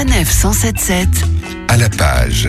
Sanef 177 à la page.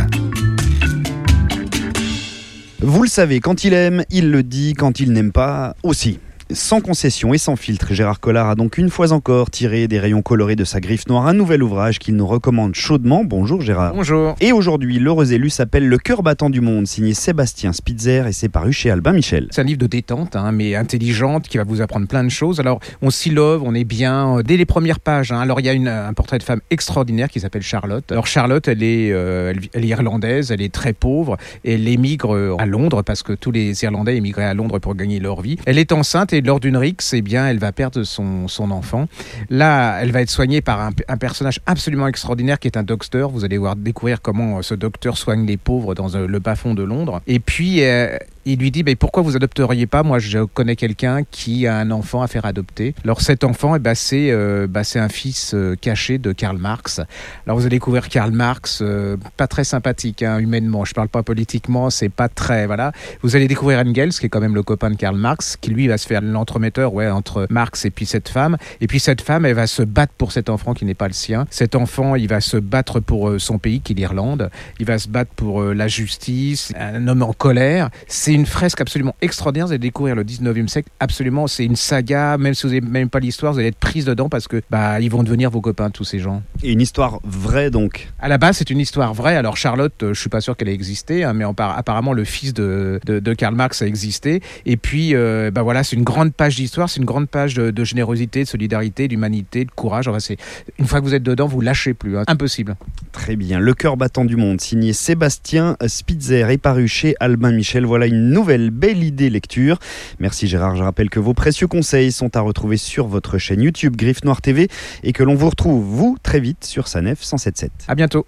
Vous le savez, quand il aime, il le dit, quand il n'aime pas, aussi. Sans concession et sans filtre, Gérard Collard a donc une fois encore tiré des rayons colorés de sa griffe noire un nouvel ouvrage qu'il nous recommande chaudement. Bonjour Gérard. Bonjour. Et aujourd'hui, l'heureux élu s'appelle Le cœur battant du monde, signé Sébastien Spitzer et c'est paru chez Albin Michel. C'est un livre de détente, hein, mais intelligente, qui va vous apprendre plein de choses. Alors, on s'y love, on est bien euh, dès les premières pages. hein. Alors, il y a une- un portrait de femme extraordinaire qui s'appelle Charlotte. Alors, Charlotte, elle est, euh, elle, est irlandaise, elle est très pauvre, et elle émigre euh, à Londres parce que tous les Irlandais émigraient à Londres pour gagner leur vie. Elle est enceinte et lors d'une rixe, eh bien, elle va perdre son, son enfant. Là, elle va être soignée par un, personnage absolument extraordinaire qui est un docteur. Vous allez voir découvrir comment euh, ce docteur soigne les pauvres dans euh, le bas-fond de Londres. Et puis, euh, il lui dit mais pourquoi vous adopteriez pas? Moi, je connais quelqu'un qui a un enfant à faire adopter. Alors, cet enfant, eh ben, c'est euh, bah, un fils euh, caché de Karl Marx. Alors, vous allez découvrir Karl Marx, euh, pas très sympathique hein, humainement. Je parle pas politiquement, c'est pas très voilà. Vous allez découvrir Engels, qui est quand même le copain de Karl Marx, qui lui va se faire l'entremetteur ouais, entre Marx et puis cette femme. Et puis cette femme, elle va se battre pour cet enfant qui n'est pas le sien. Cet enfant, il va se battre pour son pays, qui est l'Irlande. Il va se battre pour la justice. Un homme en colère. C'est une fresque absolument extraordinaire. Vous allez découvrir le 19e siècle. Absolument, c'est une saga. Même si vous n'avez même pas l'histoire, vous allez être prise dedans parce que bah, ils vont devenir vos copains, tous ces gens. Et une histoire vraie donc. À la base, c'est une histoire vraie. Alors Charlotte, euh, je suis pas sûr qu'elle ait existé, hein, mais en par- apparemment le fils de, de, de Karl Marx a existé. Et puis, euh, bah voilà, c'est une grande page d'histoire, c'est une grande page de, de générosité, de solidarité, d'humanité, de courage. Enfin, c'est une fois que vous êtes dedans, vous lâchez plus. hein. Impossible. Très bien. Le cœur battant du monde, signé Sébastien Spitzer et paru chez Albin Michel. Voilà une nouvelle belle idée lecture. Merci Gérard. Je rappelle que vos précieux conseils sont à retrouver sur votre chaîne YouTube Griffe Noire TV et que l'on vous retrouve, vous, très vite sur Sanef 177. À bientôt.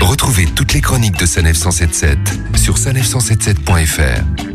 Retrouvez toutes les chroniques de Sanef 177 sur sanef177.fr.